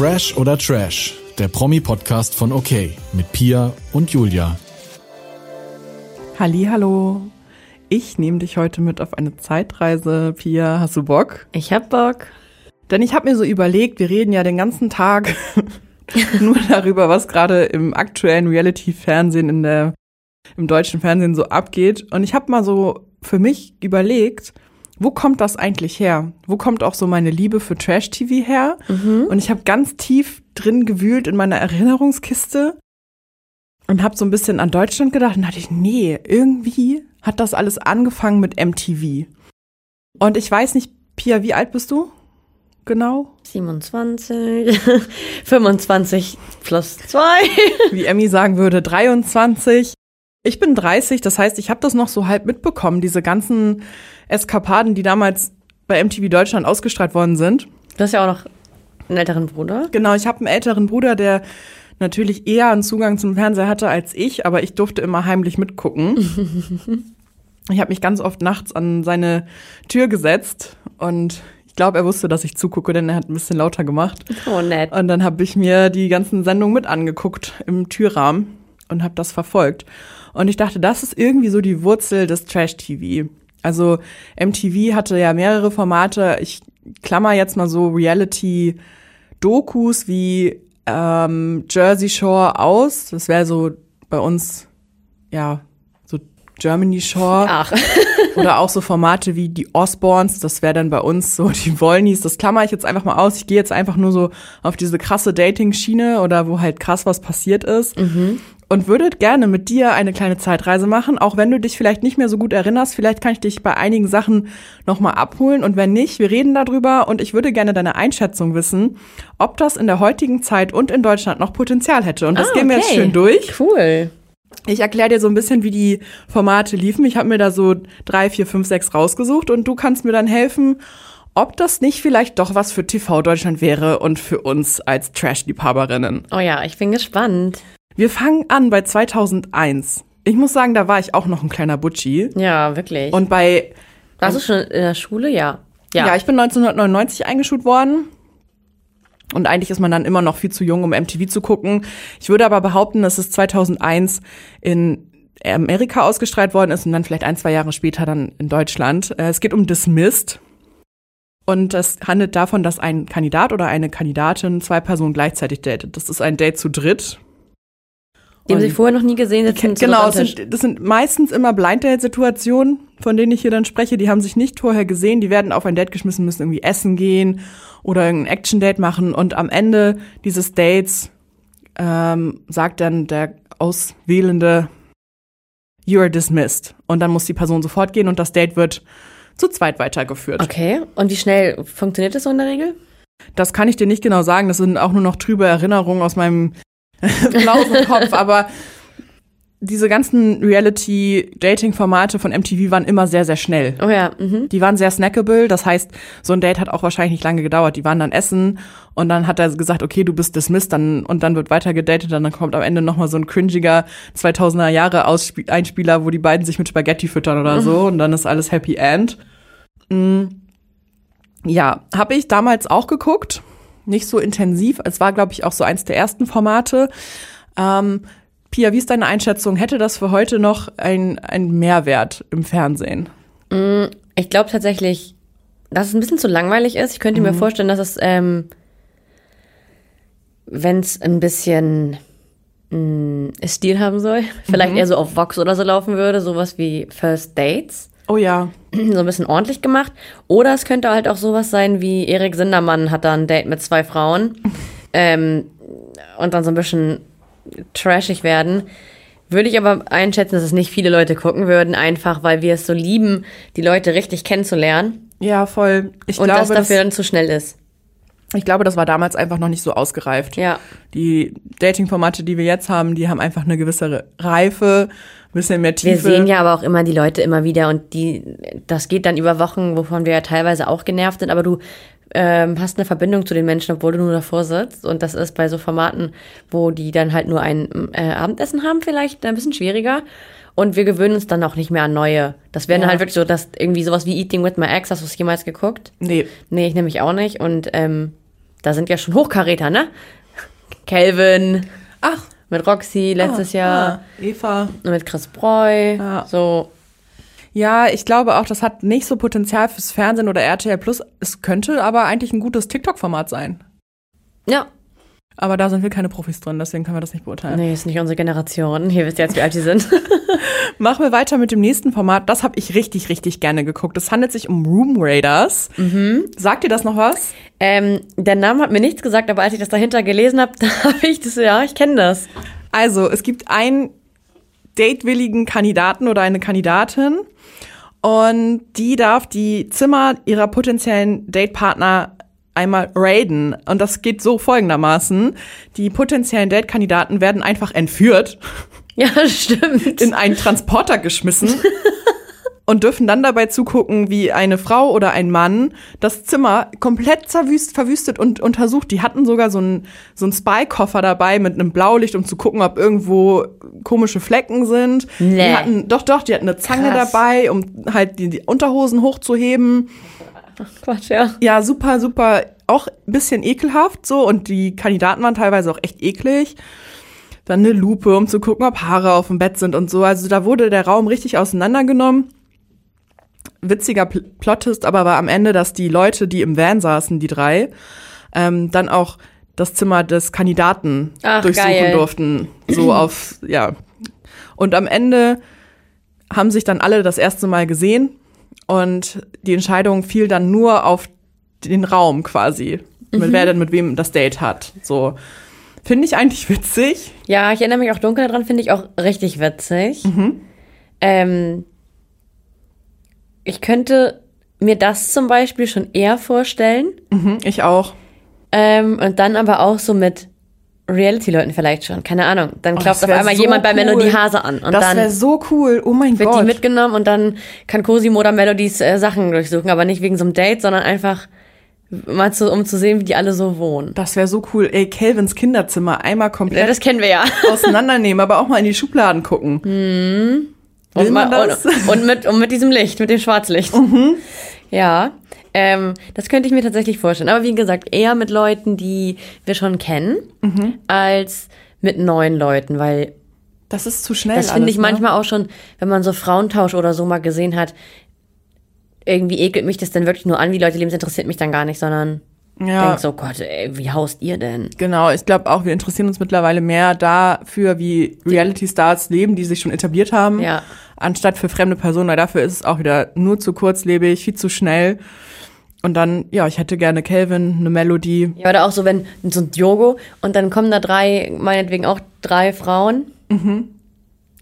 Fresh oder Trash, der Promi-Podcast von OK mit Pia und Julia. Hallo. Ich nehme dich heute mit auf eine Zeitreise. Pia, hast du Bock? Ich hab Bock. Denn ich habe mir so überlegt, wir reden ja den ganzen Tag nur darüber, was gerade im aktuellen Reality-Fernsehen in der im deutschen Fernsehen so abgeht. Und ich habe mal so für mich überlegt, wo kommt das eigentlich her? Wo kommt auch so meine Liebe für Trash-TV her? Mhm. Und ich habe ganz tief drin gewühlt in meiner Erinnerungskiste und habe so ein bisschen an Deutschland gedacht und dachte ich, nee, irgendwie hat das alles angefangen mit MTV. Und ich weiß nicht, Pia, wie alt bist du? Genau? 27, 25 plus 2. Wie Emmy sagen würde, 23. Ich bin 30, das heißt, ich habe das noch so halb mitbekommen, diese ganzen Eskapaden, die damals bei MTV Deutschland ausgestrahlt worden sind. Du hast ja auch noch einen älteren Bruder. Genau, ich habe einen älteren Bruder, der natürlich eher einen Zugang zum Fernseher hatte als ich, aber ich durfte immer heimlich mitgucken. ich habe mich ganz oft nachts an seine Tür gesetzt und ich glaube, er wusste, dass ich zugucke, denn er hat ein bisschen lauter gemacht. Oh, nett. Und dann habe ich mir die ganzen Sendungen mit angeguckt im Türrahmen und habe das verfolgt. Und ich dachte, das ist irgendwie so die Wurzel des Trash-TV. Also MTV hatte ja mehrere Formate. Ich klammer jetzt mal so Reality-Dokus wie ähm, Jersey Shore aus. Das wäre so bei uns, ja, so Germany Shore. Ach. Oder auch so Formate wie die Osborns, das wäre dann bei uns so die Wollnies. Das klammer ich jetzt einfach mal aus. Ich gehe jetzt einfach nur so auf diese krasse Dating-Schiene oder wo halt krass was passiert ist. Mhm und würde gerne mit dir eine kleine Zeitreise machen, auch wenn du dich vielleicht nicht mehr so gut erinnerst. Vielleicht kann ich dich bei einigen Sachen nochmal abholen und wenn nicht, wir reden darüber und ich würde gerne deine Einschätzung wissen, ob das in der heutigen Zeit und in Deutschland noch Potenzial hätte. Und das ah, gehen wir jetzt schön durch. Cool. Ich erkläre dir so ein bisschen, wie die Formate liefen. Ich habe mir da so drei, vier, fünf, sechs rausgesucht und du kannst mir dann helfen, ob das nicht vielleicht doch was für TV Deutschland wäre und für uns als Trash-Liebhaberinnen. Oh ja, ich bin gespannt. Wir fangen an bei 2001. Ich muss sagen, da war ich auch noch ein kleiner Butchi. Ja, wirklich. Und bei. Warst du schon in der Schule? Ja. Ja, ja ich bin 1999 eingeschult worden. Und eigentlich ist man dann immer noch viel zu jung, um MTV zu gucken. Ich würde aber behaupten, dass es 2001 in Amerika ausgestrahlt worden ist und dann vielleicht ein, zwei Jahre später dann in Deutschland. Äh, es geht um Dismissed. Und es handelt davon, dass ein Kandidat oder eine Kandidatin zwei Personen gleichzeitig datet. Das ist ein Date zu dritt. Die haben sie vorher noch nie gesehen. Sitzen genau, das sind, das sind meistens immer Blind Date-Situationen, von denen ich hier dann spreche. Die haben sich nicht vorher gesehen. Die werden auf ein Date geschmissen, müssen irgendwie essen gehen oder irgendein Action-Date machen. Und am Ende dieses Dates ähm, sagt dann der Auswählende, you are dismissed. Und dann muss die Person sofort gehen und das Date wird zu zweit weitergeführt. Okay. Und wie schnell funktioniert das so in der Regel? Das kann ich dir nicht genau sagen. Das sind auch nur noch trübe Erinnerungen aus meinem Kopf, aber diese ganzen Reality-Dating-Formate von MTV waren immer sehr, sehr schnell. Oh ja. Mhm. Die waren sehr snackable. Das heißt, so ein Date hat auch wahrscheinlich nicht lange gedauert. Die waren dann essen und dann hat er gesagt, okay, du bist dismissed, dann, und dann wird weiter gedatet. Und dann kommt am Ende nochmal so ein cringiger 2000er Jahre Einspieler, wo die beiden sich mit Spaghetti füttern oder so. Und dann ist alles Happy End. Mhm. Ja, habe ich damals auch geguckt nicht so intensiv. Es war, glaube ich, auch so eins der ersten Formate. Ähm, Pia, wie ist deine Einschätzung? Hätte das für heute noch ein, Mehrwert im Fernsehen? Mm, ich glaube tatsächlich, dass es ein bisschen zu langweilig ist. Ich könnte mhm. mir vorstellen, dass es, ähm, wenn es ein bisschen mh, mm, Stil haben soll, vielleicht mhm. eher so auf Vox oder so laufen würde, sowas wie First Dates. Oh ja. So ein bisschen ordentlich gemacht. Oder es könnte halt auch sowas sein wie Erik Sindermann hat da ein Date mit zwei Frauen ähm, und dann so ein bisschen trashig werden. Würde ich aber einschätzen, dass es nicht viele Leute gucken würden, einfach weil wir es so lieben, die Leute richtig kennenzulernen. Ja, voll. Ich und glaube, das dafür das, dann zu schnell ist. Ich glaube, das war damals einfach noch nicht so ausgereift. Ja. Die Dating-Formate, die wir jetzt haben, die haben einfach eine gewisse Reife bisschen mehr Tiefe. Wir sehen ja aber auch immer die Leute immer wieder und die, das geht dann über Wochen, wovon wir ja teilweise auch genervt sind, aber du ähm, hast eine Verbindung zu den Menschen, obwohl du nur davor sitzt. Und das ist bei so Formaten, wo die dann halt nur ein äh, Abendessen haben, vielleicht ein bisschen schwieriger. Und wir gewöhnen uns dann auch nicht mehr an neue. Das wäre ja. halt wirklich so, dass irgendwie sowas wie Eating with my Ex, hast du es jemals geguckt? Nee. Nee, ich nämlich auch nicht. Und ähm, da sind ja schon Hochkaräter, ne? Calvin Ach, mit Roxy letztes Jahr ah, Eva. mit Chris Breu. Ja. So, Ja, ich glaube auch, das hat nicht so Potenzial fürs Fernsehen oder RTL Plus. Es könnte aber eigentlich ein gutes TikTok-Format sein. ja. Aber da sind wir keine Profis drin, deswegen können wir das nicht beurteilen. Nee, ist nicht unsere Generation. Ihr wisst jetzt, wie alt die sind. Machen wir weiter mit dem nächsten Format. Das habe ich richtig, richtig gerne geguckt. Es handelt sich um Room Raiders. Sagt ihr das noch was? ähm, der Name hat mir nichts gesagt, aber als ich das dahinter gelesen habe, da habe ich das, ja, ich kenne das. Also, es gibt einen datewilligen Kandidaten oder eine Kandidatin und die darf die Zimmer ihrer potenziellen Datepartner einmal raiden. Und das geht so folgendermaßen. Die potenziellen Date-Kandidaten werden einfach entführt, Ja, stimmt. in einen Transporter geschmissen und dürfen dann dabei zugucken, wie eine Frau oder ein Mann das Zimmer komplett zerwüst, verwüstet und untersucht. Die hatten sogar so einen, so einen Spy-Koffer dabei mit einem Blaulicht, um zu gucken, ob irgendwo komische Flecken sind. Die Nee. hatten, doch, doch, die hatten eine Zange Krass. dabei, um halt die, die Unterhosen hochzuheben. Quatsch, ja. Ja, super, super, auch ein bisschen ekelhaft so und die Kandidaten waren teilweise auch echt eklig. Dann eine Lupe, um zu gucken, ob Haare auf dem Bett sind und so. Also da wurde der Raum richtig auseinandergenommen. Witziger Pl Plot ist aber war am Ende, dass die Leute, die im Van saßen, die drei, ähm, dann auch das Zimmer des Kandidaten Ach, durchsuchen geil. durften. So auf, ja. Und am Ende haben sich dann alle das erste Mal gesehen und die Entscheidung fiel dann nur auf den Raum quasi, mit wer denn mit wem das Date hat. So finde ich eigentlich witzig. Ja, ich erinnere mich auch dunkel daran, finde ich auch richtig witzig. Mhm. Ähm, ich könnte mir das zum Beispiel schon eher vorstellen. Mhm, ich auch. Ähm, und dann aber auch so mit Reality-Leuten vielleicht schon. Keine Ahnung. Dann Oh, klopft das auf einmal so jemand bei cool. Melody Hase an. Und das wäre so cool. Oh mein wird die Gott. mitgenommen und dann kann Cosimo oder Melodies äh, Sachen durchsuchen. Aber nicht wegen so einem Date, sondern einfach mal zu, um zu sehen, wie die alle so wohnen. das wäre so cool. Ey, Calvins Kinderzimmer einmal Ja, komplett das kennen wir ja. auseinandernehmen, aber auch mal in die Schubladen gucken. Will Und, mal-? Und, und, mit, und mit diesem Licht, mit dem Schwarzlicht. Ja, ähm, das könnte ich mir tatsächlich vorstellen. Aber wie gesagt, eher mit Leuten, die wir schon kennen, als mit neuen Leuten, weil Das ist zu schnell. das finde ich ne? manchmal auch schon, wenn man so Frauentausch oder so mal gesehen hat, irgendwie ekelt mich das dann wirklich nur an, wie Leute leben, das interessiert mich dann gar nicht, sondern Ja. denk so, Gott, ey, wie haust ihr denn? Genau, ich glaube auch, wir interessieren uns mittlerweile mehr dafür, wie Reality-Stars leben, die sich schon etabliert haben, Ja. anstatt für fremde Personen, weil dafür ist es auch wieder nur zu kurzlebig, viel zu schnell. Und dann, ja, ich hätte gerne Calvin, eine Melodie. Ja, oder auch so, wenn so ein Diogo und dann kommen da drei, meinetwegen auch drei Frauen,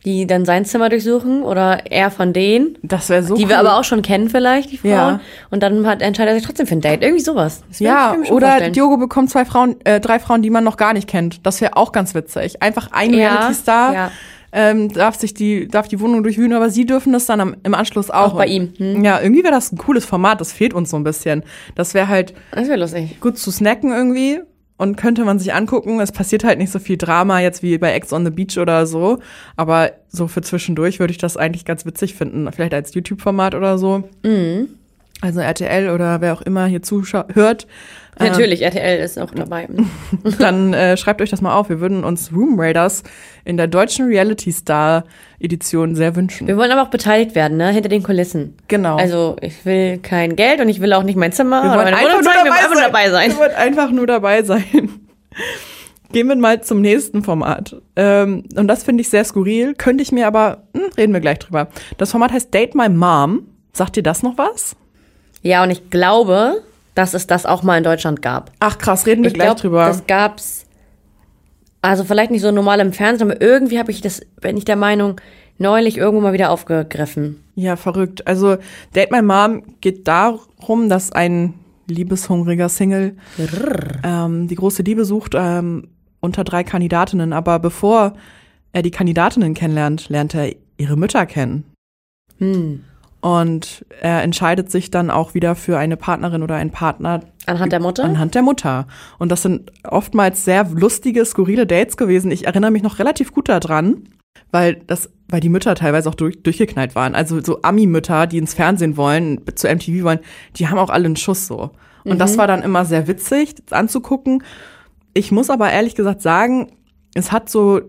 die dann sein Zimmer durchsuchen oder er von denen, Das wäre so die cool. wir aber auch schon kennen vielleicht, die Frauen. Ja. Und dann hat, entscheidet er sich trotzdem für ein Date. Irgendwie sowas. Ja, oder vorstellen. Diogo bekommt zwei Frauen, äh, drei Frauen, die man noch gar nicht kennt. Das wäre auch ganz witzig. Einfach ein Ja, Reality-Star ja. Ähm, darf sich die, darf die Wohnung durchwühlen, aber sie dürfen das dann am, im Anschluss auch. Auch bei ihm, hm. Ja, irgendwie wäre das ein cooles Format. Das fehlt uns so ein bisschen. Das wäre halt Das wäre lustig. gut zu snacken irgendwie und könnte man sich angucken. Es passiert halt nicht so viel Drama jetzt wie bei Ex on the Beach oder so, aber so für zwischendurch würde ich das eigentlich ganz witzig finden, vielleicht als YouTube-Format oder so. Mhm. Also RTL oder wer auch immer hier zuhört, Natürlich, RTL ist auch dabei. dann äh, schreibt euch das mal auf. Wir würden uns Room Raiders in der deutschen Reality Star Edition sehr wünschen. Wir wollen aber auch beteiligt werden, ne? Hinter den Kulissen. Genau. Also ich will kein Geld und ich will auch nicht mein Zimmer wir oder meine einfach Wohnung nur zeigen, wir wollen einfach sein. dabei sein. Wir wollen einfach nur dabei sein. Gehen wir mal zum nächsten Format. Ähm, und das finde ich sehr skurril. Könnte ich mir aber, hm, reden wir gleich drüber. Das Format heißt Date My Mom. Sagt dir das noch was? Ja, und ich glaube, dass es das auch mal in Deutschland gab. Ach krass, reden wir Ich gleich glaube, drüber. das gab's, also vielleicht nicht so normal im Fernsehen, aber irgendwie habe ich das, bin ich der Meinung, neulich irgendwo mal wieder aufgegriffen. Ja, verrückt. Also Date My Mom geht darum, dass ein liebeshungriger Single ähm, die große Liebe sucht ähm, unter drei Kandidatinnen. Aber bevor er die Kandidatinnen kennenlernt, lernt er ihre Mütter kennen. Hm. Und er entscheidet sich dann auch wieder für eine Partnerin oder einen Partner Anhand der Mutter? anhand der Mutter. Und das sind oftmals sehr lustige, skurrile Dates gewesen. Ich erinnere mich noch relativ gut daran, weil das, weil die Mütter teilweise auch durch, durchgeknallt waren. Also so Ami-Mütter, die ins Fernsehen wollen, zu MTV wollen, die haben auch alle einen Schuss so. Und das war dann immer sehr witzig anzugucken. Ich muss aber ehrlich gesagt sagen, es hat so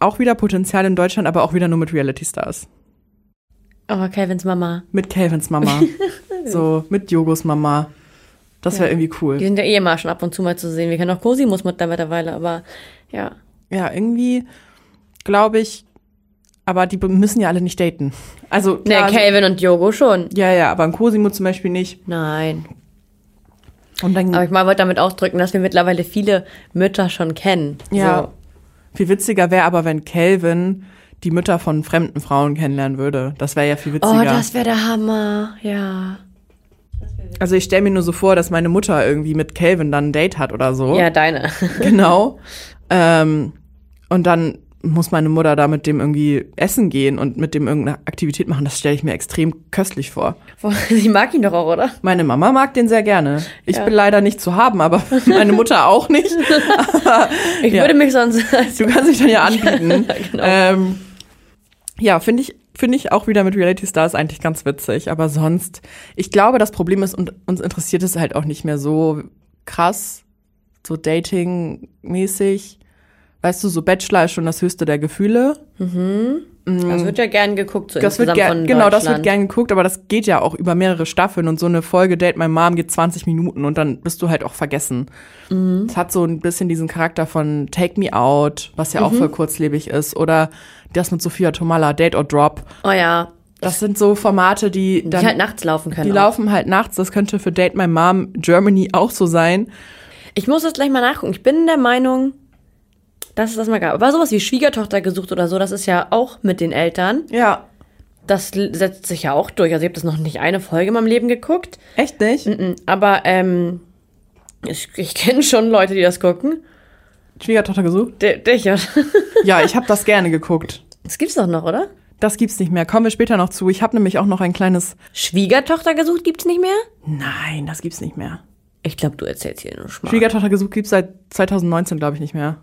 auch wieder Potenzial in Deutschland, aber auch wieder nur mit Reality Stars. Oh, Calvins Mama. Mit Calvins Mama. so, mit Jogos Mama. Das wäre irgendwie Die cool. sind ja eh immer schon ab und zu mal zu sehen. Wir kennen auch Cosimus mittlerweile, aber ja. Ja, irgendwie glaube ich, aber die müssen ja alle nicht daten. Also, Ne, klar, Calvin und Yogo schon. ja, ja, aber ein Cosimo zum Beispiel nicht. Nein. Und dann, Aber ich mal wollte damit ausdrücken, dass wir mittlerweile viele Mütter schon kennen. ja, viel witziger wäre aber, wenn Calvin die Mütter von fremden Frauen kennenlernen würde. Das wäre ja viel witziger. Oh, das wäre der Hammer. Ja. also ich stelle mir nur so vor, dass meine Mutter irgendwie mit Calvin dann ein Date hat oder so. Ja, deine. Genau. Ähm, und dann muss meine Mutter da mit dem irgendwie essen gehen und mit dem irgendeine Aktivität machen. Das stelle ich mir extrem köstlich vor. Sie mag ihn doch auch, oder? Meine Mama mag den sehr gerne. Ich Ja. bin leider nicht zu haben, aber meine Mutter auch nicht. Ich Ja. würde mich sonst. Du kannst dich dann ja anbieten. genau. ähm, ja, finde ich, finde ich auch wieder mit Reality Stars eigentlich ganz witzig. Aber sonst, ich glaube, das Problem ist, und uns interessiert es halt auch nicht mehr so krass, so Dating-mäßig. Weißt du, so Bachelor ist schon das höchste der Gefühle. Das wird ja gern geguckt, so Das wird von genau, das wird gern geguckt, aber das geht ja auch über mehrere Staffeln und so eine Folge Date My Mom geht 20 Minuten und dann bist du halt auch vergessen. Mhm. Es hat so ein bisschen diesen Charakter von Take Me Out, was ja auch Mhm. voll kurzlebig ist, oder das mit Sophia Tomala, Date or Drop. Oh ja. Das sind so Formate, die Die dann, halt nachts laufen können. die auch. laufen halt nachts. Das könnte für Date My Mom Germany auch so sein. Ich muss das gleich mal nachgucken. Ich bin der Meinung, dass es das mal gab. Aber sowas wie Schwiegertochter gesucht oder so, das ist ja auch mit den Eltern. Ja. Das setzt sich ja auch durch. Also ich habe das noch nicht eine Folge in meinem Leben geguckt. Echt nicht? Mhm. Aber ähm, ich, ich kenne schon Leute, die das gucken. Schwiegertochter gesucht? D dich, ja. Ja, ich habe das gerne geguckt. Das gibt's doch noch, oder? Das gibt's nicht mehr. Kommen wir später noch zu. Ich habe nämlich auch noch ein kleines. Schwiegertochter gesucht gibt's nicht mehr? Nein, das gibt's nicht mehr. Ich glaube, du erzählst hier nur Schmarrn. Schwiegertochter gesucht gibt's seit 2019, glaube ich, nicht mehr.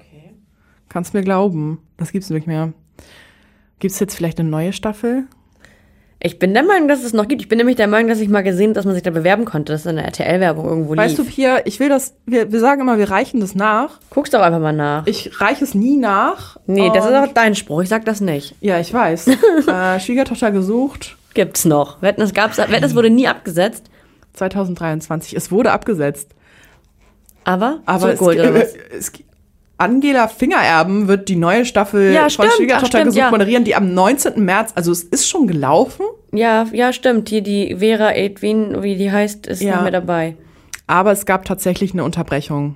Kannst mir glauben. Das gibt's nicht mehr. Gibt's jetzt vielleicht eine neue Staffel? Ich bin der Meinung, dass es noch gibt. Ich bin nämlich der Meinung, dass ich mal gesehen, dass man sich da bewerben konnte. Das ist in der RTL-Werbung irgendwo Weißt du, lief. Pia, ich will das, wir, wir sagen immer, wir reichen das nach. Guckst doch einfach mal nach. Ich reiche es nie nach. nee, das ist auch dein Spruch. Ich sag das nicht. Ja, ich weiß. äh, Schwiegertochter gesucht, Gibt's noch. Wetten, es gab's, wetten, es wurde nie abgesetzt. 2023. Es wurde abgesetzt. Aber, Aber es, zurückgeholt, oder was? es, Angela Fingererben wird die neue Staffel Ja, von stimmt, ach, Schwiegertochter stimmt, gesucht ja. moderieren, die am 19. März, also es ist schon gelaufen, Ja, ja, stimmt. Hier die Vera Edwin, wie die heißt, ist Ja. noch mit dabei. aber es gab tatsächlich eine Unterbrechung.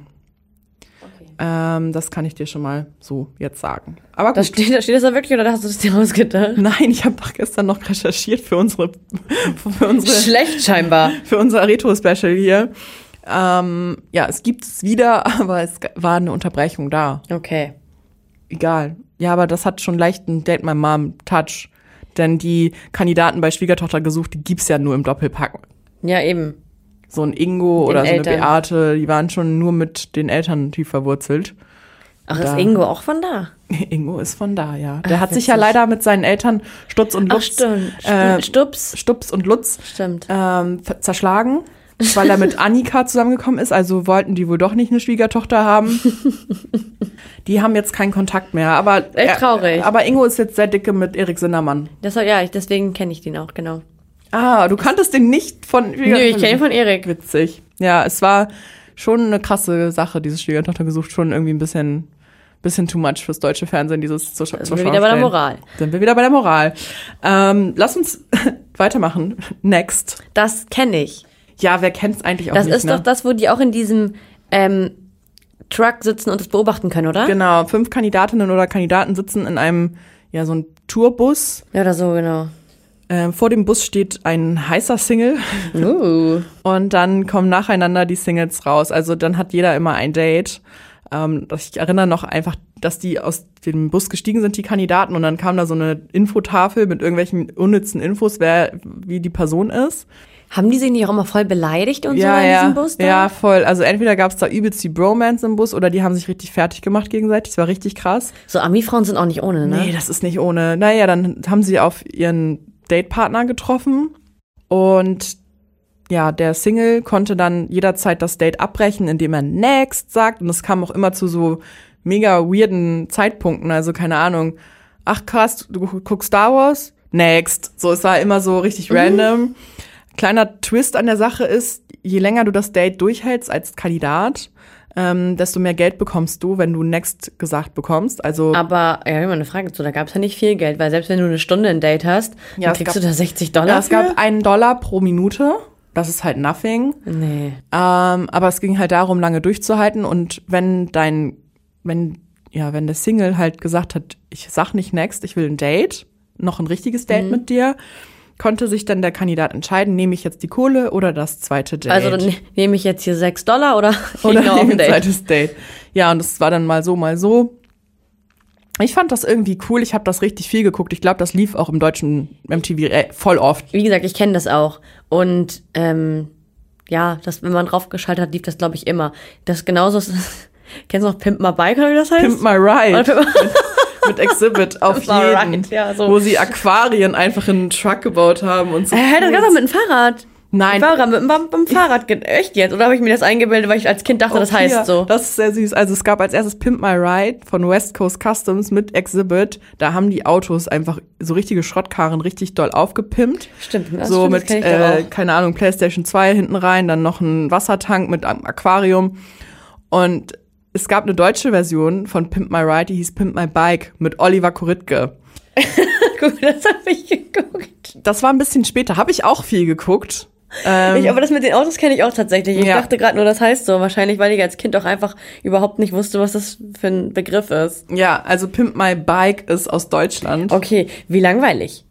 Ähm, das kann ich dir schon mal so jetzt sagen. Aber gut. steht, da steht das da wirklich oder hast du das dir ausgedacht? Nein, ich habe doch gestern noch recherchiert für unsere, für unsere Schlecht scheinbar. für unser Retro-Special hier. Ähm, ja, es gibt es wieder, aber es war eine Unterbrechung da. Okay. Egal. Ja, aber das hat schon leichten Date My Mom Touch. Denn die Kandidaten bei Schwiegertochter gesucht, die gibt's ja nur im Doppelpack. Ja, eben. So ein Ingo Den oder so eine Eltern. Beate, die waren schon nur mit den Eltern tief verwurzelt. Ach, Da. ist Ingo auch von da? Ingo ist von da, ja. Der Ach, hat sich ja leider mit seinen Eltern Stutz und Ach, Lutz, stimmt. äh, Stups. Stups und Lutz Stimmt. ähm, zerschlagen, weil er mit Annika zusammengekommen ist. Also wollten die wohl doch nicht eine Schwiegertochter haben. die haben jetzt keinen Kontakt mehr. Aber Echt traurig. aber Ingo ist jetzt sehr dicke mit Erik Sindermann. Das, ja, ich, deswegen kenne ich den auch, genau. Ah, du kanntest den nicht von Nö, ich kenne ihn von Erik. Witzig. Ja, es war schon eine krasse Sache, diese Schwiegertochter gesucht. Schon irgendwie ein bisschen, bisschen too much fürs deutsche Fernsehen, dieses zu, sind wir wieder bei der. Moral. Sind wir wieder bei der Moral. Ähm, lass uns weitermachen. Next. Das kenne ich. Ja, wer kennt's eigentlich auch Das nicht, ist ne? doch das, wo die auch in diesem ähm, Truck sitzen und das beobachten können, oder? Genau, fünf Kandidatinnen oder Kandidaten sitzen in einem, ja, so ein Tourbus. Ja, oder so, genau. Ähm, vor dem Bus steht ein heißer Single Uh. und dann kommen nacheinander die Singles raus. Also dann hat jeder immer ein Date. Ähm, das- ich erinnere noch einfach, dass die aus dem Bus gestiegen sind, die Kandidaten, und dann kam da so eine Infotafel mit irgendwelchen unnützen Infos, wer wie die Person ist. Haben die sich nicht auch immer voll beleidigt und so ja, in ja, diesem Bus da? ja, voll. Also entweder gab es da übelst die Bromance im Bus oder die haben sich richtig fertig gemacht gegenseitig. Das war richtig krass. So Ami-Frauen sind auch nicht ohne, ne? Nee, das ist nicht ohne. Naja, dann haben sie auf ihren Datepartner getroffen und ja, der Single konnte dann jederzeit das Date abbrechen, indem er next sagt. Und es kam auch immer zu so mega weirden Zeitpunkten. Also keine Ahnung. Ach krass, du guckst Star Wars? Next. So, es war immer so richtig random. Kleiner Twist an der Sache ist, je länger du das Date durchhältst als Kandidat, ähm, desto mehr Geld bekommst du, wenn du Next gesagt bekommst. Also Aber, ja, mal eine Frage zu, da gab es ja nicht viel Geld, weil selbst wenn du eine Stunde ein Date hast, Ja, dann kriegst gab- du da 60 Dollar ja, es für? gab einen Dollar pro Minute. Das ist halt nothing. Nee. Ähm, aber es ging halt darum, lange durchzuhalten und wenn dein, wenn, ja, wenn der Single halt gesagt hat, ich sag nicht next, ich will ein Date, noch ein richtiges Date Mhm. mit dir, konnte sich dann der Kandidat entscheiden, nehme ich jetzt die Kohle oder das zweite Date. Also dann nehme ich jetzt hier 6 Dollar oder, oder auf nehme ein ein Date? zweites Date. Ja, und es war dann mal so, mal so. Ich fand das irgendwie cool. Ich habe das richtig viel geguckt. Ich glaube, das lief auch im deutschen MTV äh, voll oft. Wie gesagt, ich kenne das auch. Und ähm, ja, das, wenn man draufgeschaltet hat, lief das, glaube ich, immer. Das genauso ist. Kennst du noch Pimp My Bike oder wie das heißt? Pimp My Ride. Mit Exhibit auf jeden, Ride, ja, so. wo sie Aquarien einfach in einen Truck gebaut haben und so. Äh, das gab's doch mit dem Fahrrad. Nein. Fahrrad, mit, beim, beim Fahrrad. Echt jetzt? Oder habe ich mir das eingebildet, weil ich als Kind dachte, das Okay, heißt so? Das ist sehr süß. Also es gab als erstes Pimp My Ride von West Coast Customs mit Exhibit. Da haben die Autos einfach so richtige Schrottkarren richtig doll aufgepimpt. Stimmt, das so stimmt, das mit, doch äh, auch. keine Ahnung, PlayStation 2 hinten rein, dann noch ein Wassertank mit einem Aquarium. Und es gab eine deutsche Version von Pimp My Ride, die hieß Pimp My Bike mit Oliver Koritke. Guck, das habe ich geguckt. Das war ein bisschen später, habe ich auch viel geguckt. Ähm, Ich, aber das mit den Autos kenne ich auch tatsächlich. Ich Ja. dachte gerade nur, das heißt so. Wahrscheinlich, weil ich als Kind auch einfach überhaupt nicht wusste, was das für ein Begriff ist. ja, also Pimp My Bike ist aus Deutschland. Okay, wie langweilig.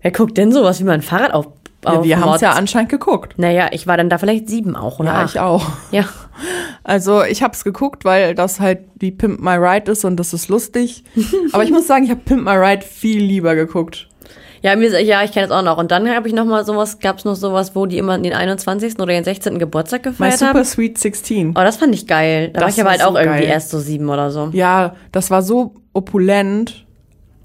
Wer guckt denn sowas wie mein Fahrrad auf? Ja, wir haben es ja anscheinend geguckt. Naja, ich war dann da vielleicht sieben auch, oder? Ja, acht. ich auch. Ja. Also ich habe es geguckt, weil das halt die Pimp My Ride ist und das ist lustig. Aber ich muss sagen, ich habe Pimp My Ride viel lieber geguckt. Ja, mir, ja ich kenne das auch noch. Und dann habe ich noch mal sowas, gab es noch sowas, wo die immer den 21. oder den 16. Geburtstag My gefeiert Super haben. Sweet 16. Oh, das fand ich geil. Da war Das ich aber halt war auch so irgendwie geil. erst so sieben oder so. Ja, das war so opulent.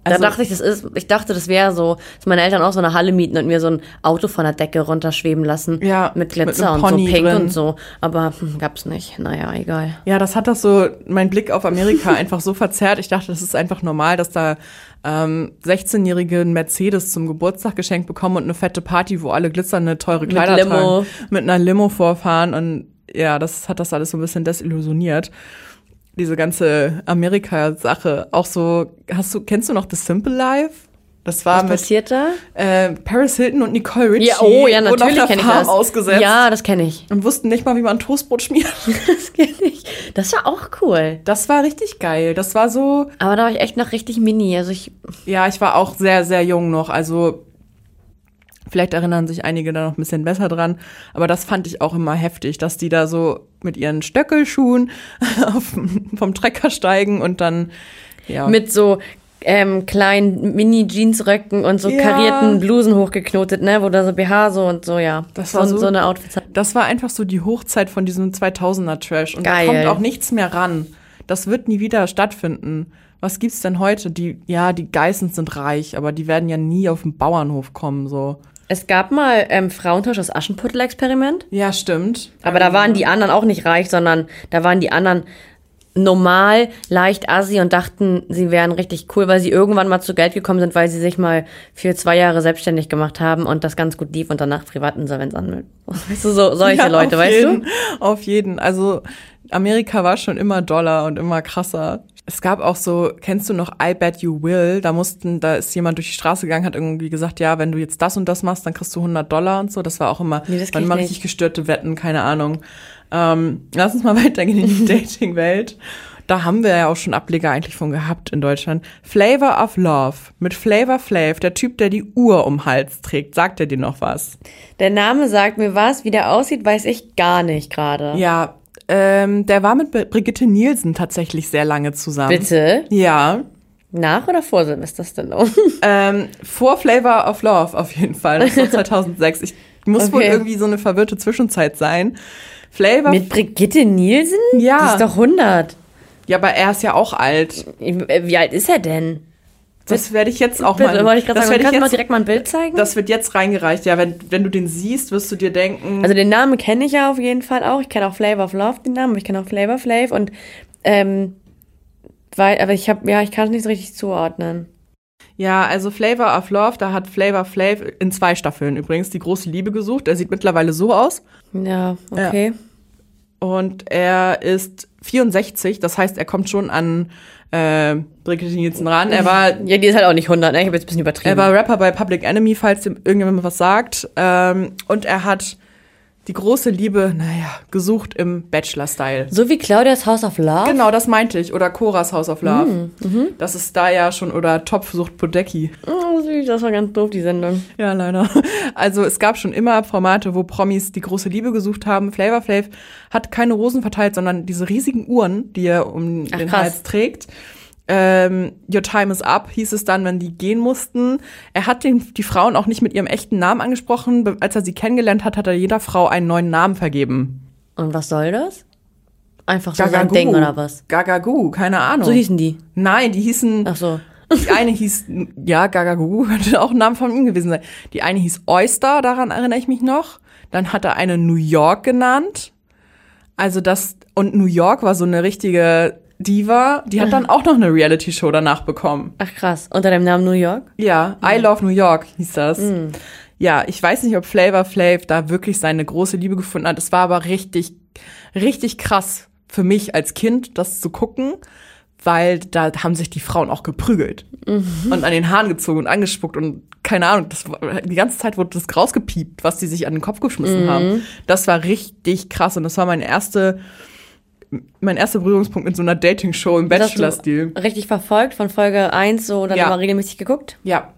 Also, da dachte ich, das ist, ich dachte, das wäre so, dass meine Eltern auch so eine Halle mieten und mir so ein Auto von der Decke runterschweben lassen. Ja, Mit mit Glitzer einem und so pink drin. und so. Aber hm, gab's nicht. Naja, egal. Ja, das hat das so, mein Blick auf Amerika einfach so verzerrt. Ich dachte, das ist einfach normal, dass da ähm, 16-Jährige einen Mercedes zum Geburtstag geschenkt bekommen und eine fette Party, wo alle glitzernde, teure Kleider Limo. tragen. Mit einer Limo vorfahren. Und ja, das hat das alles so ein bisschen desillusioniert. Diese ganze Amerika-Sache. Auch so, hast du, kennst du noch The Simple Life? Das war Was mit passiert da? äh, Paris Hilton und Nicole Richie. Ja, oh ja, auf natürlich der kenne ich Farm das. ausgesetzt Ja, das kenne ich. und wussten nicht mal, wie man Toastbrot schmiert. Das kenne ich. Das war auch cool. Das war richtig geil. Das war so, Aber da war ich echt noch richtig mini. Also ich, ja, ich war auch sehr, sehr jung noch. Also vielleicht erinnern sich einige da noch ein bisschen besser dran. Aber das fand ich auch immer heftig, dass die da so mit ihren Stöckelschuhen auf, vom Trecker steigen und dann, ja. mit so ähm, kleinen Mini-Jeansröcken und so Ja. karierten Blusen hochgeknotet, ne, wo da so BH so und so, ja. Das war so- so eine Outfits. Das war einfach so die Hochzeit von diesem 2000er Trash. Und Geil. da kommt auch nichts mehr ran. Das wird nie wieder stattfinden. Was gibt's denn heute? Die, ja, die Geissens sind reich, aber die werden ja nie auf den Bauernhof kommen, so. Es gab mal ähm, Frauentausch das Aschenputtel-Experiment. Ja, stimmt. Aber da waren die anderen auch nicht reich, sondern da waren die anderen normal, leicht assi und dachten, sie wären richtig cool, weil sie irgendwann mal zu Geld gekommen sind, weil sie sich mal für zwei Jahre selbstständig gemacht haben und das ganz gut lief und danach Privatinsolvenz anmelden. Weißt du, so, solche Ja, Leute, auf weißt jeden, du? Auf jeden. Also Amerika war schon immer doller und immer krasser. Es gab auch so, kennst du noch I Bet You Will? Da mussten, da ist jemand durch die Straße gegangen, hat irgendwie gesagt, ja, wenn du jetzt das und das machst, dann kriegst du 100 Dollar und so. Das war auch immer, Nee, das waren immer richtig gestörte Wetten, keine Ahnung. Ähm, lass uns mal weitergehen in die Dating-Welt. Da haben wir ja auch schon Ableger eigentlich von gehabt in Deutschland. Flavor of Love mit Flavor Flav, der Typ, der die Uhr um Hals trägt. Sagt er dir noch was? Der Name sagt mir was, wie der aussieht, weiß ich gar nicht gerade. Ja, ähm, der war mit Br- Brigitte Nielsen tatsächlich sehr lange zusammen. Bitte? Ja, Nach oder vor Silvester Stallone? ähm, vor Flavor of Love auf jeden Fall. Das war 2006. Ich muss wohl Okay. irgendwie so eine verwirrte Zwischenzeit sein. Flavor, Mit Brigitte Nielsen? Ja. Die ist doch 100. ja, aber er ist ja auch alt. Wie alt ist er denn? Das werde ich jetzt auch Bitte, mal. ich das sagen, werde ich du mal jetzt, direkt mal ein Bild zeigen? das wird jetzt reingereicht. Ja, wenn, wenn du den siehst, wirst du dir denken. Also den Namen kenne ich ja auf jeden Fall auch. Ich kenne auch Flavor of Love, den Namen, ich kenne auch Flavor Flav und ähm, weil, aber ich habe, ja, ich kann es nicht so richtig zuordnen. Ja, also Flavor of Love, da hat Flavor Flav in zwei Staffeln übrigens die große Liebe gesucht. Er sieht mittlerweile so aus. Ja, okay. Und er ist 64, das heißt, er kommt schon an äh, Brigitte Nielsen ran. Er war, Ja, die ist halt auch nicht 100, ne? Ich habe jetzt ein bisschen übertrieben. er war Rapper bei Public Enemy, falls dem irgendjemand was sagt. Ähm, und er hat die große Liebe, naja, gesucht im Bachelor-Style. so wie Claudias House of Love? Genau, das meinte ich. Oder Coras House of Love. Mhm, Das ist da ja schon, oder Topf sucht Podecki. Oh, süß, das war ganz doof, die Sendung. Ja, leider. Also es gab schon immer Formate, wo Promis die große Liebe gesucht haben. Flavor Flav hat keine Rosen verteilt, sondern diese riesigen Uhren, die er um Ach, den krass. Hals trägt. Ähm, Your time is up, hieß es dann, wenn die gehen mussten. Er hat den, die Frauen auch nicht mit ihrem echten Namen angesprochen. Als er sie kennengelernt hat, hat er jeder Frau einen neuen Namen vergeben. Und was soll das? Einfach so sein Gagagu. Ding oder was? Gagagu, keine Ahnung. So hießen die. Nein, die hießen. Ach so. Die eine hieß, ja, Gagagu, könnte auch ein Name von ihm gewesen sein. Die eine hieß Oyster, daran erinnere ich mich noch. Dann hat er eine New York genannt. Also das, und New York war so eine richtige Diva. Die hat dann auch noch eine Reality-Show danach bekommen. Ach krass. Unter dem Namen New York? Ja, I Love New York hieß das. Ja, ich weiß nicht, ob Flavor Flav da wirklich seine große Liebe gefunden hat. Es war aber richtig, richtig krass für mich als Kind, das zu gucken, weil da haben sich die Frauen auch geprügelt und an den Haaren gezogen und angespuckt und keine Ahnung, das die ganze Zeit wurde das rausgepiept, was die sich an den Kopf geschmissen haben. Das war richtig krass und das war meine erste, mein erster Berührungspunkt mit so einer Dating-Show im Bachelor-Stil. Richtig verfolgt von Folge 1 so dann Ja. immer regelmäßig geguckt? Ja.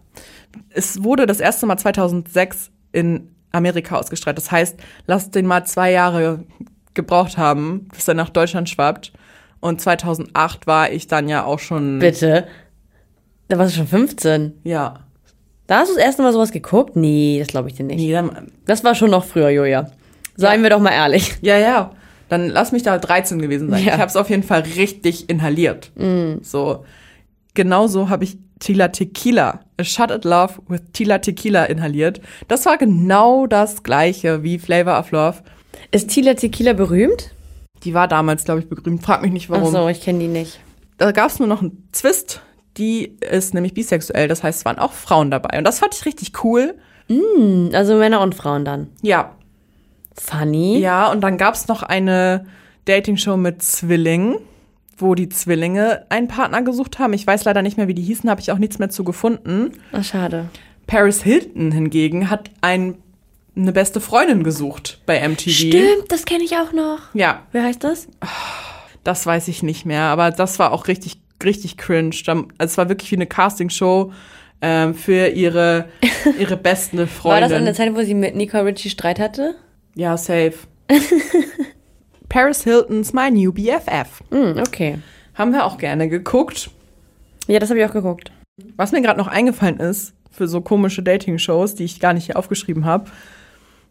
Es wurde das erste Mal 2006 in Amerika ausgestrahlt. Das heißt, lasst den mal zwei Jahre gebraucht haben, bis er nach Deutschland schwappt. Und 2008 war ich dann ja auch schon. Bitte. Da warst du schon 15. Ja. Da hast du das erste Mal sowas geguckt? Nee, das glaube ich dir nicht. Nee, dann, Das war schon noch früher, Julia. Seien Ja. wir doch mal ehrlich. ja, ja. Dann lass mich da 13 gewesen sein. Ja. Ich habe es auf jeden Fall richtig inhaliert. So. Genauso habe ich Tila Tequila, A Shot at Love with Tila Tequila inhaliert. Das war genau das gleiche wie Flavor of Love. Ist Tila Tequila berühmt? Die war damals, glaube ich, berühmt. Frag mich nicht, Ach warum. so, ich kenne die nicht. Da gab es nur noch einen Zwist. Die ist nämlich bisexuell. Das heißt, es waren auch Frauen dabei. Und das fand ich richtig cool. Hm, Also Männer und Frauen dann. Ja. Funny. Ja, und dann gab es noch eine Dating-Show mit Zwillingen, wo die Zwillinge einen Partner gesucht haben. Ich weiß leider nicht mehr, wie die hießen, habe ich auch nichts mehr zu gefunden. Ach, schade. Paris Hilton hingegen hat ein, eine beste Freundin gesucht bei MTV. Stimmt, das kenne ich auch noch. Ja, Wer heißt das? Das weiß ich nicht mehr, aber das war auch richtig, richtig cringe. Also es war wirklich wie eine Castingshow ähm, für ihre, ihre beste War Freundin. das an der Zeit, wo sie mit Nicole Richie Streit hatte? Ja, safe. Paris Hilton's My New BFF. Hm, okay. Haben wir auch gerne geguckt. Ja, das habe ich auch geguckt. Was mir gerade noch eingefallen ist, für so komische Dating-Shows, die ich gar nicht hier aufgeschrieben habe,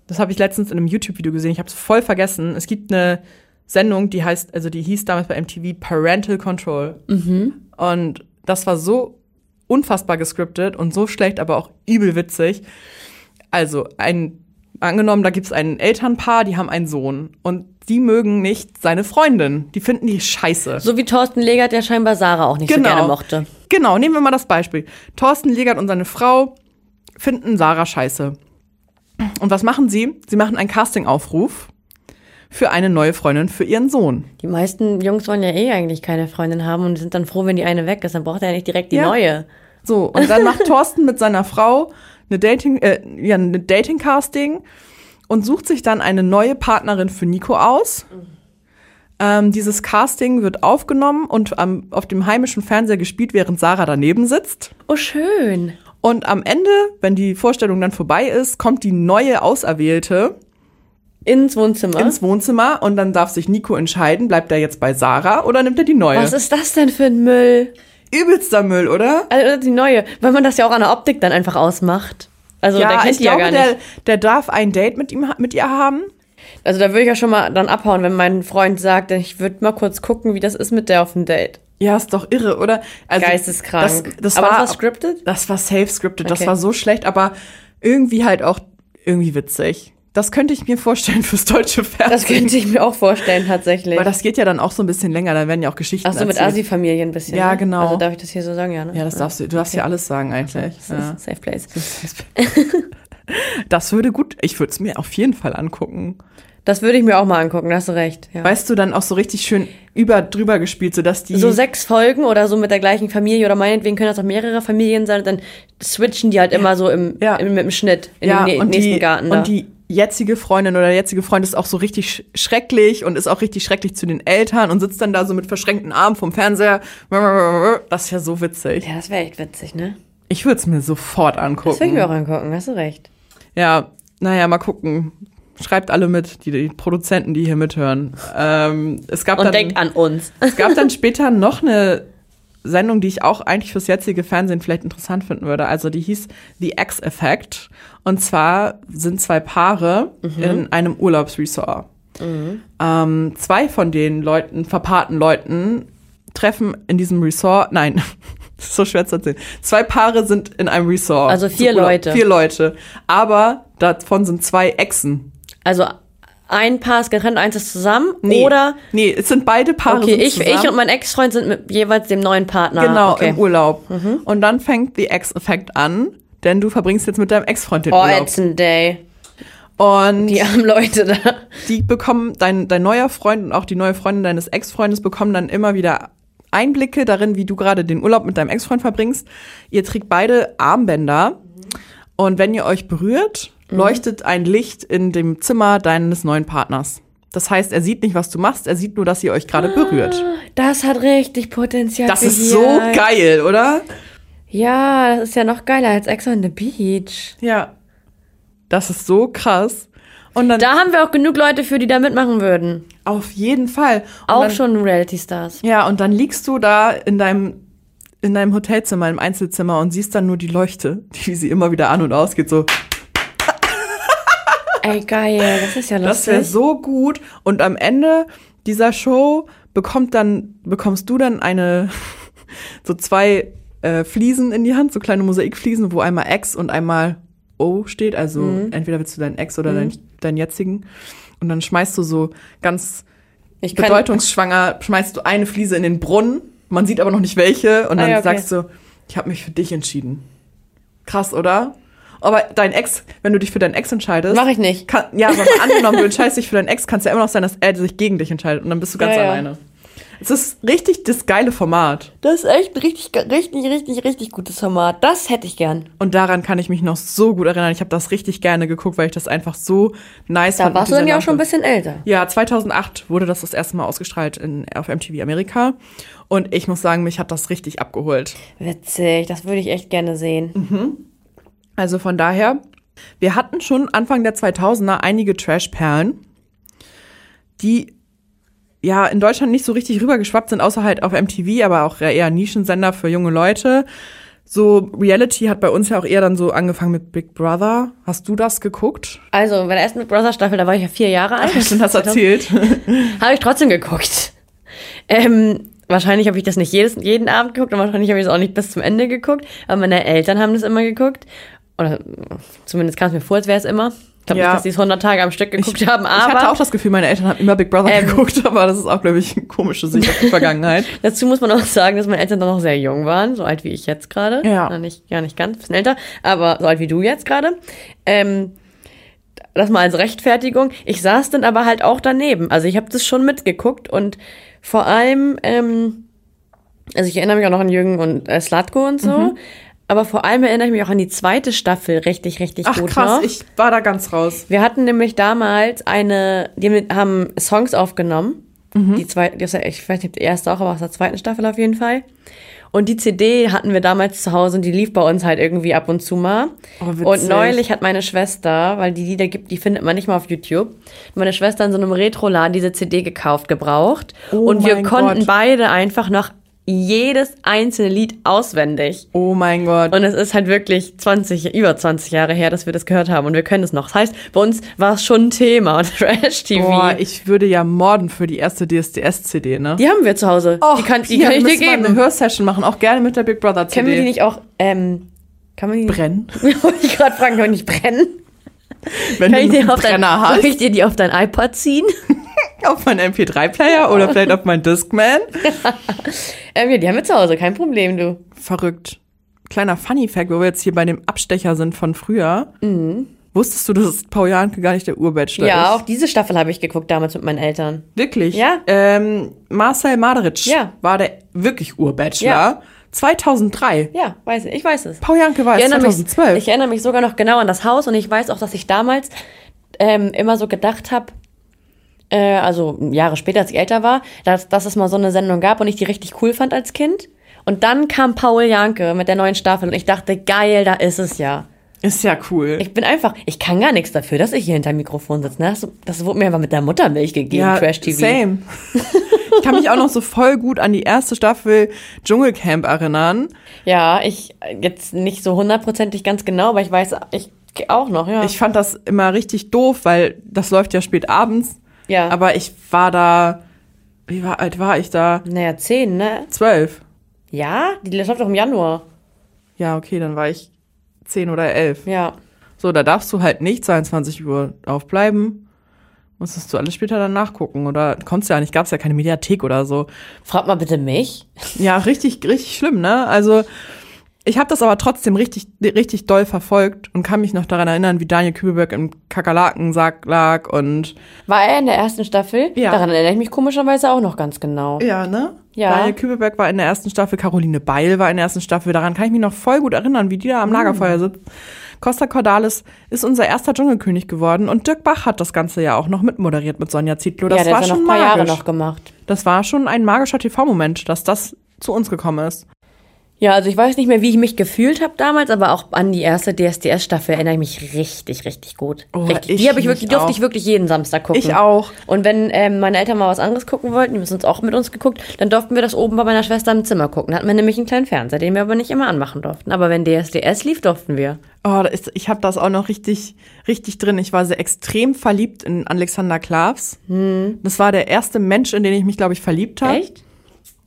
das habe ich letztens in einem YouTube-Video gesehen. Ich habe es voll vergessen. Es gibt eine Sendung, die heißt, also die hieß damals bei MTV Parental Control. Und das war so unfassbar gescriptet und so schlecht, aber auch übel witzig. Also, ein, angenommen, da gibt es ein Elternpaar, die haben einen Sohn und die mögen nicht seine Freundin. Die finden die scheiße. So wie Thorsten Legert, der scheinbar Sarah auch nicht so gerne mochte. Genau, nehmen wir mal das Beispiel. Thorsten Legert und seine Frau finden Sarah scheiße. Und was machen sie? Sie machen einen Castingaufruf für eine neue Freundin für ihren Sohn. Die meisten Jungs wollen ja eh eigentlich keine Freundin haben und sind dann froh, wenn die eine weg ist. Dann braucht er ja nicht direkt die Ja. neue. So, und dann macht Thorsten mit seiner Frau eine Dating, äh, ja, eine Dating-Casting und sucht sich dann eine neue Partnerin für Nico aus. Ähm, dieses Casting wird aufgenommen und am, auf dem heimischen Fernseher gespielt, während Sarah daneben sitzt. Oh, schön. Und am Ende, wenn die Vorstellung dann vorbei ist, kommt die neue Auserwählte Ins Wohnzimmer. ins Wohnzimmer und dann darf sich Nico entscheiden, bleibt er jetzt bei Sarah oder nimmt er die neue? Was ist das denn für ein Müll? Übelster Müll, oder? Also die neue, weil man das ja auch an der Optik dann einfach ausmacht. Also der kennt ich die ja glaube, gar nicht. der, der darf ein Date mit ihm mit ihr haben. Also da würde ich ja schon mal dann abhauen, wenn mein Freund sagt, ich würde mal kurz gucken, wie das ist mit der auf dem Date. Ja, ist doch irre, oder? Also, Geisteskrank. Das, das aber war, das war scripted? Das war safe scripted. Das Okay. war so schlecht, aber irgendwie halt auch irgendwie witzig. Das könnte ich mir vorstellen fürs deutsche Fernsehen. Das könnte ich mir auch vorstellen, tatsächlich. Weil das geht ja dann auch so ein bisschen länger, da werden ja auch Geschichten Ach so, mit erzählt. Asi-Familie ein bisschen. Ja, ne? genau. Also darf ich das hier so sagen, ja, ne? Ja, das darfst du, du darfst ja alles sagen eigentlich. Das Ja. Safe Place. Das würde gut, ich würde es mir auf jeden Fall angucken. Das würde ich mir auch mal angucken, da hast du recht. Ja. Weißt du, dann auch so richtig schön über drüber gespielt, sodass die. so sechs Folgen oder so mit der gleichen Familie oder meinetwegen können das auch mehrere Familien sein und dann switchen die halt immer so im, Ja. im, mit dem Schnitt in ja, den und nächsten die, Garten da. Und die jetzige Freundin oder der jetzige Freund ist auch so richtig sch schrecklich und ist auch richtig schrecklich zu den Eltern und sitzt dann da so mit verschränkten Armen vom Fernseher. Das ist ja so witzig. ja, das wäre echt witzig, ne? Ich würde es mir sofort Das würde ich angucken. mir auch angucken, hast du recht. Ja, naja, mal gucken. Schreibt alle mit, die, die Produzenten, die hier mithören. Ähm, es gab Und dann, denkt an uns. Es gab dann später noch eine Sendung, die ich auch eigentlich fürs jetzige Fernsehen vielleicht interessant finden würde. Also die hieß The X-Effect. Und zwar sind zwei Paare in einem Urlaubsresort. Ähm, zwei von den Leuten, verpaarten Leuten, treffen in diesem Resort, nein, das ist so schwer zu erzählen. Zwei Paare sind in einem Resort. Also vier. Leute. Vier Leute. Aber davon sind zwei Exen. Also ein Paar ist getrennt, eins ist zusammen Nee, oder Nee, es sind beide Paare. okay, ich, zusammen. ich und mein Ex-Freund sind mit jeweils dem neuen Partner. Genau, okay. im Urlaub. Und dann fängt The X-Effekt an, denn du verbringst jetzt mit deinem Ex-Freund den Oh, Urlaub. it's a day. Und Die die, armen Leute da. bekommen, dein, dein neuer Freund und auch die neue Freundin deines Ex-Freundes bekommen dann immer wieder Einblicke darin, wie du gerade den Urlaub mit deinem Ex-Freund verbringst. Ihr trägt beide Armbänder und wenn ihr euch berührt, leuchtet ein Licht in dem Zimmer deines neuen Partners. Das heißt, er sieht nicht, was du machst, er sieht nur, dass ihr euch gerade berührt. Das hat richtig Potenzial. Das ist so geil, oder? Ja, das ist ja noch geiler als Ex on the Beach. Ja. Das ist so krass. Und dann Da haben wir auch genug Leute für, die da mitmachen würden. auf jeden Fall. Und Auch dann, schon Reality Stars. Ja, und dann liegst du da in deinem in deinem Hotelzimmer, im Einzelzimmer und siehst dann nur die Leuchte, die sie immer wieder an und ausgeht, so. Ey, geil, das ist ja Das wäre lustig. so gut. Und am Ende dieser Show bekommt dann, bekommst du dann eine, so zwei äh, Fliesen in die Hand, so kleine Mosaikfliesen, wo einmal X und einmal O steht. Also Mhm. entweder willst du deinen Ex oder deinen, deinen jetzigen. Und dann schmeißt du so ganz bedeutungsschwanger, schmeißt du eine Fliese in den Brunnen. Man sieht aber noch nicht welche. Und Ah, dann ja, okay. sagst du, ich habe mich für dich entschieden. Krass, oder? Aber dein Ex, wenn du dich für deinen Ex entscheidest, Mach ich nicht. kann, ja, aber angenommen, du entscheidest dich für deinen Ex, kann es ja immer noch sein, dass er sich gegen dich entscheidet und dann bist du ganz Ja, ja. alleine. Es ist richtig das geile Format. Das ist echt ein richtig, richtig, richtig, richtig gutes Format. Das hätte ich gern. Und daran kann ich mich noch so gut erinnern. Ich habe das richtig gerne geguckt, weil ich das einfach so nice Da fand. mit warst du dann ja auch schon ein bisschen älter. Ja, 2008 wurde das das erste Mal ausgestrahlt in, auf MTV Amerika. Und ich muss sagen, mich hat das richtig abgeholt. Witzig, das würde ich echt gerne sehen. Also von daher, wir hatten schon Anfang der 2000er einige Trash-Perlen, die ja in Deutschland nicht so richtig rübergeschwappt sind, außer halt auf MTV, aber auch eher Nischensender für junge Leute. So Reality hat bei uns ja auch eher dann so angefangen mit Big Brother. Hast du das geguckt? Also, bei der ersten Big Brother Staffel, da war ich ja vier Jahre alt. Hast du das erzählt? Habe ich trotzdem geguckt. Ähm, wahrscheinlich habe ich das nicht jedes, jeden Abend geguckt und wahrscheinlich habe ich es auch nicht bis zum Ende geguckt. Aber meine Eltern haben das immer geguckt. Oder zumindest kam es mir vor, als wäre es immer. Ich glaube Ja. nicht, dass die es 100 Tage am Stück geguckt ich, haben, ich hatte aber auch das Gefühl, meine Eltern haben immer Big Brother Ähm. geguckt, aber das ist auch, glaube ich, eine komische Sicht auf die Vergangenheit. dazu muss man auch sagen, dass meine Eltern dann noch sehr jung waren, so alt wie ich jetzt gerade. Ja. Na, Nicht, ja, nicht ganz, bisschen älter, aber so alt wie du jetzt gerade. Ähm, das mal als Rechtfertigung. Ich saß dann aber halt auch daneben. Also ich habe das schon mitgeguckt und vor allem, ähm, also ich erinnere mich auch noch an Jürgen und äh, Slatko und so. Mhm. Aber vor allem erinnere ich mich auch an die zweite Staffel richtig, richtig Ach gut krass, noch. ich war da ganz raus. Wir hatten nämlich damals eine, die haben- Songs aufgenommen. Mhm. Die zweite, ich weiß nicht, die erste auch, aber aus der zweiten Staffel auf jeden Fall. Und die CD hatten wir damals zu Hause und die lief bei uns halt irgendwie ab und zu mal. Oh, und neulich hat meine Schwester, weil die Lieder gibt, die findet man nicht mal auf YouTube, meine Schwester in so einem Retroladen diese CD gekauft, gebraucht. Oh und wir konnten Gott. beide einfach noch jedes einzelne Lied auswendig. Oh mein Gott. Und es ist halt wirklich 20, über 20 Jahre her, dass wir das gehört haben und wir können es noch. Das heißt, bei uns war es schon ein Thema und Trash-TV. Boah, ich würde ja morden für die erste DSDS-CD, ne? die haben wir zu Hause. Och, die kann, die hier kann ich dir geben. eine Hörsession machen, auch gerne mit der Big Brother CD. Können wir die nicht auch, ähm, kann man die brennen? wollte ich gerade fragen, kann man nicht brennen? Wenn Kann du ich, einen auf dein, Brenner soll hast, ich dir die auf dein iPod ziehen? auf meinen MP3-Player oder vielleicht auf meinen Discman. ähm, ja, die haben wir zu Hause, kein Problem, du. Verrückt. Kleiner Funny-Fact, wo wir jetzt hier bei dem Abstecher sind von früher. Wusstest du, dass Paul Janke gar nicht der Urbachelor Mhm. Ja, ist? auch diese Staffel habe ich geguckt damals mit meinen Eltern. Wirklich? Ja. Ähm, Marcel Maderitsch Ja. war der wirklich Urbachelor. Ja. 2003. Ja, weiß ich, ich weiß es. Paul Janke war es erinnere, mich, 2012. ich erinnere mich sogar noch genau an das Haus und ich weiß auch, dass ich damals ähm, immer so gedacht habe, äh, also Jahre später, als ich älter war, dass, dass es mal so eine Sendung gab und ich die richtig cool fand als Kind. Und dann kam Paul Janke mit der neuen Staffel und ich dachte, geil, da ist es ja. ist ja cool. Ich bin einfach, ich kann gar nichts dafür, dass ich hier hinter dem Mikrofon sitze. Ne? Das, das wurde mir einfach mit der Muttermilch gegeben, Trash TV. Same. ich kann mich auch noch so voll gut an die erste Staffel Dschungelcamp erinnern. Ja, ich jetzt nicht so hundertprozentig ganz genau, aber ich weiß ich auch noch, ja. Ich fand das immer richtig doof, weil das läuft ja spät abends. Ja. Aber ich war da, wie war, alt war ich da? naja, zehn, ne? Zwölf. Ja, die läuft doch im Januar. Ja, okay, dann war ich zehn oder elf. Ja. So, da darfst du halt nicht 22 Uhr aufbleiben. Musstest du alles später dann nachgucken oder konntest ja nicht, gab's ja keine Mediathek oder so. Frag mal bitte mich. Ja, richtig, richtig schlimm, ne? Also ich habe das aber trotzdem richtig, richtig doll verfolgt und kann mich noch daran erinnern, wie Daniel Kübelberg im Kakerlakensack lag und War er in der ersten Staffel? Ja. Daran erinnere ich mich komischerweise auch noch ganz genau. ja, ne? Ja. Daniel Kübelberg war in der ersten Staffel, Caroline Beil war in der ersten Staffel. Daran kann ich mich noch voll gut erinnern, wie die da am Lagerfeuer sitzt. Costa Cordalis ist unser erster Dschungelkönig geworden und Dirk Bach hat das Ganze ja auch noch mitmoderiert mit Sonja Zietlow. Das ja, der war noch schon ein paar Jahre magisch. noch gemacht. Das war schon ein magischer TV-Moment, dass das zu uns gekommen ist. Ja, also ich weiß nicht mehr, wie ich mich gefühlt habe damals, aber auch an die erste DSDS-Staffel erinnere ich mich richtig, richtig gut. Oh, richtig. ich die habe ich wirklich, durfte auch. ich wirklich jeden Samstag gucken. Ich auch. Und wenn ähm, meine Eltern mal was anderes gucken wollten, die haben uns auch mit uns geguckt, dann durften wir das oben bei meiner Schwester im Zimmer gucken. Da hatten wir nämlich einen kleinen Fernseher, den wir aber nicht immer anmachen durften. Aber wenn DSDS lief, durften wir. Oh, ist, ich habe das auch noch richtig, richtig drin. Ich war sehr extrem verliebt in Alexander Klavs. Das war der erste Mensch, in den ich mich, glaube ich, verliebt habe. Echt?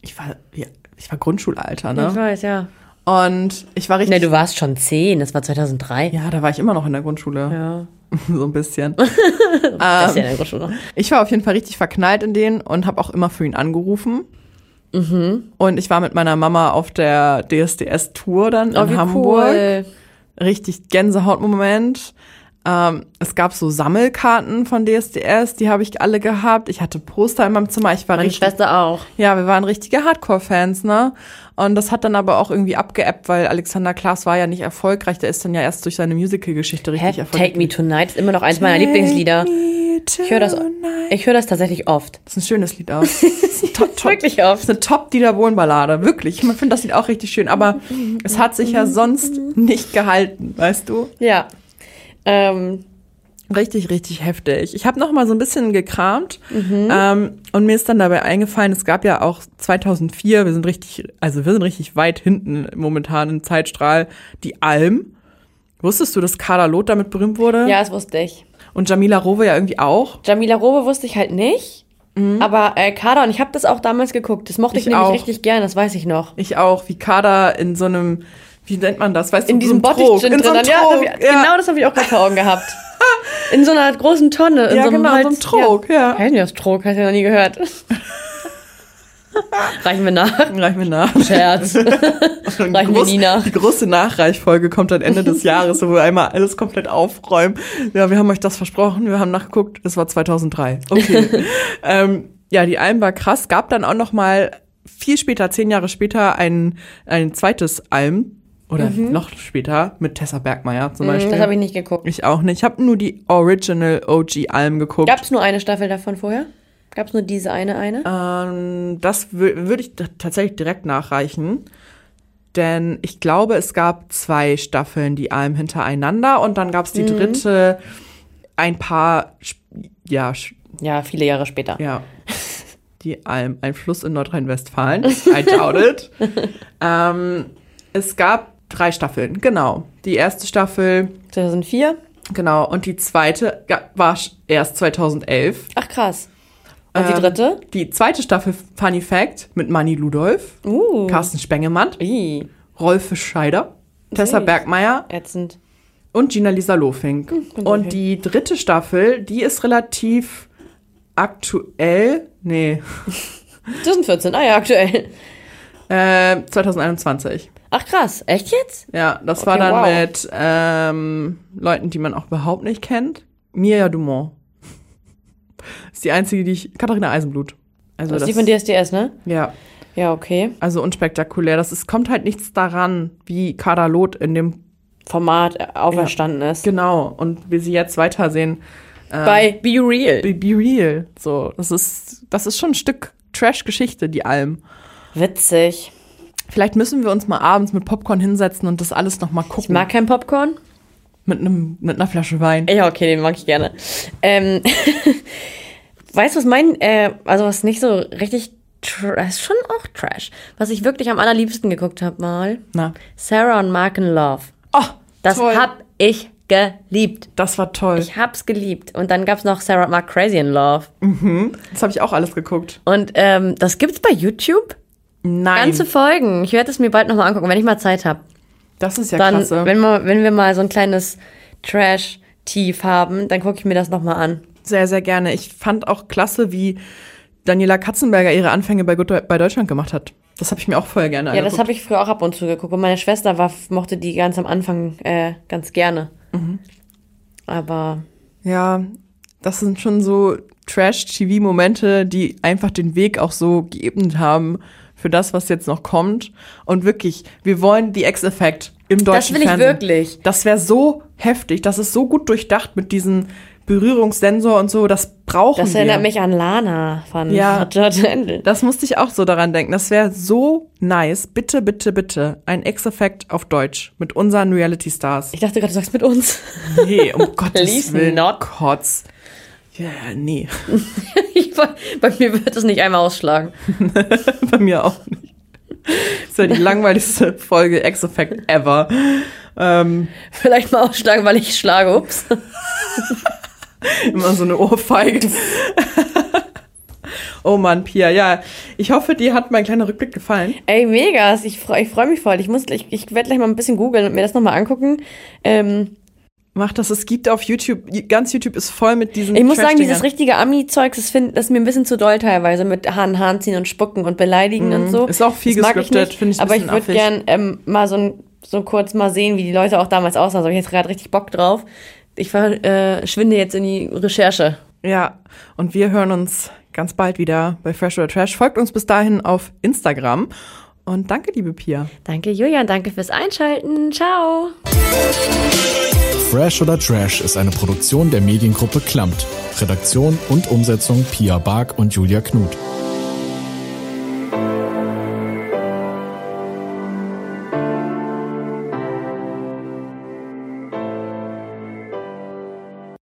Ich war, ja, ich war Grundschulalter, Ich ne? weiß, ja. Und ich war richtig. Ne, du warst schon zehn, das war 2003. ja, da war ich immer noch in der Grundschule. Ja. so ein bisschen. Ja in der Grundschule. Ich war auf jeden Fall richtig verknallt in den und habe auch immer für ihn angerufen. Und ich war mit meiner Mama auf der DSDS-Tour dann in Oh, wie Hamburg. cool. richtig Gänsehautmoment. Ähm, es gab so Sammelkarten von DSDS, die habe ich alle gehabt. Ich hatte Poster in meinem Zimmer. Ich war Meine richtig, Schwester auch. ja, wir waren richtige Hardcore-Fans, ne? Und das hat dann aber auch irgendwie abgeebbt, weil Alexander Klaas war ja nicht erfolgreich. Der ist dann ja erst durch seine Musical-Geschichte richtig Hä? erfolgreich. Take Me Tonight ist immer noch eins meiner Lieblingslieder. Ich höre das, ich höre das tatsächlich oft. Das ist ein schönes Lied auch. Das ist ein top, top, Wirklich Das oft. ist eine Top-Dieter Bohlen-Ballade, wirklich. Ich finde das Lied auch richtig schön, aber es hat sich ja sonst nicht gehalten, weißt du? Ja. Ähm, Richtig, richtig heftig. Ich habe noch mal so ein bisschen gekramt Mhm. ähm, und mir ist dann dabei eingefallen, es gab ja auch 2004, wir sind richtig, also wir sind richtig weit hinten momentan im Zeitstrahl, die Alm. Wusstest du, dass Kader Loth damit berühmt wurde? ja, das wusste ich. Und Jamila Rowe ja irgendwie auch? Jamila Robe wusste ich halt nicht. Aber äh, Kader, und ich habe das auch damals geguckt. Das mochte ich, Ich nämlich auch. richtig gern, das weiß ich noch. Ich auch, wie Kader in so einem, wie nennt man das? Weißt In du, diesem so einem Bottich drin In so drin. Ja, das ich, Genau das habe ich auch gerade vor Augen gehabt. In so einer großen Tonne. In Ja, so einem genau, so einem Holz- Trog, ja. Heißt das Trog? Hast du noch nie gehört. Reichen wir nach. Reich mir nach. Scherz. Reichen wir nie nach. Die große Nachreichfolge kommt dann Ende des Jahres, wo wir einmal alles komplett aufräumen. Ja, wir haben euch das versprochen, wir haben nachgeguckt, es war 2003. Okay. ähm, ja, die Alm war krass. Gab dann auch noch mal viel später, zehn Jahre später, ein, ein zweites Alm. Oder noch später mit Tessa Bergmeier zum Beispiel. Mhm. Das habe ich nicht geguckt. ich auch nicht. Ich habe nur die Original OG Alm geguckt. Gab es nur eine Staffel davon vorher? Gab es nur diese eine eine? Ähm, das wür- würde ich tatsächlich direkt nachreichen. Denn ich glaube, es gab zwei Staffeln, die Alm hintereinander. Und dann gab es die dritte ein paar, ja, Ja, viele Jahre später. ja. die Alm ein Fluss in Nordrhein-Westfalen? I doubt it. ähm, es gab drei Staffeln, genau. Die erste Staffel, 2004? genau, und die zweite ja, war erst 2011. Ach krass. Und die Ähm, dritte? Die zweite Staffel, Funny Fact, mit Manny Ludolf, Uh. Carsten Spengemann, Ih, Rolf Scheider, Tessa. Bergmeier ätzend. und Gina-Lisa Lofink. und Und okay. die dritte Staffel, die ist relativ aktuell, nee, 2014, ah ja, aktuell. äh, 2021. Ach krass, echt jetzt? Ja, das war Okay, dann wow. mit ähm, Leuten, die man auch überhaupt nicht kennt. Mia Dumont. Ist die einzige, die ich. Katharina Eisenblut. Also Das ist die von DSDS, ne? Ja, Ja, okay. also unspektakulär. Das ist, kommt halt nichts daran, wie Kader Loth in dem. Format äh, auferstanden ist. Genau. Und wie sie jetzt weitersehen. Bei Be Real. Be, be real. So, das ist, das ist schon ein Stück Trash-Geschichte, die Alm. Witzig. Vielleicht müssen wir uns mal abends mit Popcorn hinsetzen und das alles nochmal Ich gucken. mag kein Popcorn. mit, einem, mit einer Flasche Wein. Ja, okay, den mag ich gerne. Ähm, weißt du, was mein, äh, also was nicht so richtig, ist schon auch Trash. Was ich wirklich am allerliebsten geguckt habe mal. Na. Sarah und Mark in Love. Oh, Das toll. hab ich geliebt. Das war toll. Ich hab's geliebt. Und dann gab's noch Sarah und Mark Crazy in Love. Das habe ich auch alles geguckt. Und ähm, das gibt's bei YouTube. Nein, Ganze Folgen. Ich werde es mir bald nochmal angucken, wenn ich mal Zeit habe. das ist ja Dann, klasse. wenn wir, wenn wir mal so ein kleines Trash-Tief haben, dann gucke ich mir das nochmal an. Sehr, sehr gerne. Ich fand auch klasse, wie Daniela Katzenberger ihre Anfänge bei, Good, bei Deutschland gemacht hat. Das habe ich mir auch vorher gerne Ja, das angeguckt. habe ich früher auch ab und zu geguckt. Und meine Schwester war, mochte die ganz am Anfang äh, ganz gerne. Mhm. Aber Ja, das sind schon so Trash-TV-Momente, die einfach den Weg auch so geebnet haben für das, was jetzt noch kommt. Und wirklich, wir wollen die X-Effekt im deutschen das will ich Fernsehen. wirklich. Das wäre so heftig, das ist so gut durchdacht mit diesem Berührungssensor und so, das brauchen Das wir. erinnert mich an Lana von Ja. Das musste ich auch so daran denken. Das wäre so nice. Bitte, bitte, bitte. Ein X-Effekt auf Deutsch mit unseren Reality-Stars. Ich dachte gerade, du sagst mit uns. Nee, um Gottes Willen. not. Kotz. Ja, nee. Ich, bei mir wird es nicht einmal ausschlagen. Bei mir auch nicht. Das wäre die langweiligste Folge X-Effekt ever. Ähm, Vielleicht mal ausschlagen, weil ich schlage. Ups. immer so eine Ohrfeige. oh Mann, Pia. Ja, ich hoffe, dir hat mein kleiner Rückblick gefallen. Ey, megas. Ich freue ich freu mich voll. Ich, muss, ich, ich werde gleich mal ein bisschen googeln und mir das nochmal angucken. Ähm, Mach das. Es gibt auf YouTube, ganz YouTube ist voll mit diesen Ich muss sagen, dieses richtige Ami-Zeug, das, find- das ist mir ein bisschen zu doll teilweise mit Haaren, Haaren ziehen und spucken und beleidigen und so. Mhm. Ist auch viel das gescriptet, finde ich Aber ich würde gern ähm, mal so, ein, so kurz mal sehen, wie die Leute auch damals aussahen. Da habe ich jetzt gerade richtig Bock drauf. Ich verschwinde jetzt in die Recherche. Ja, und wir hören uns ganz bald wieder bei Fresh oder Trash. Folgt uns bis dahin auf Instagram. Und danke, liebe Pia. Danke, Julian. Danke fürs Einschalten. Ciao. Fresh oder Trash ist eine Produktion der Mediengruppe Klammt. Redaktion und Umsetzung Pia Bark und Julia Knuth.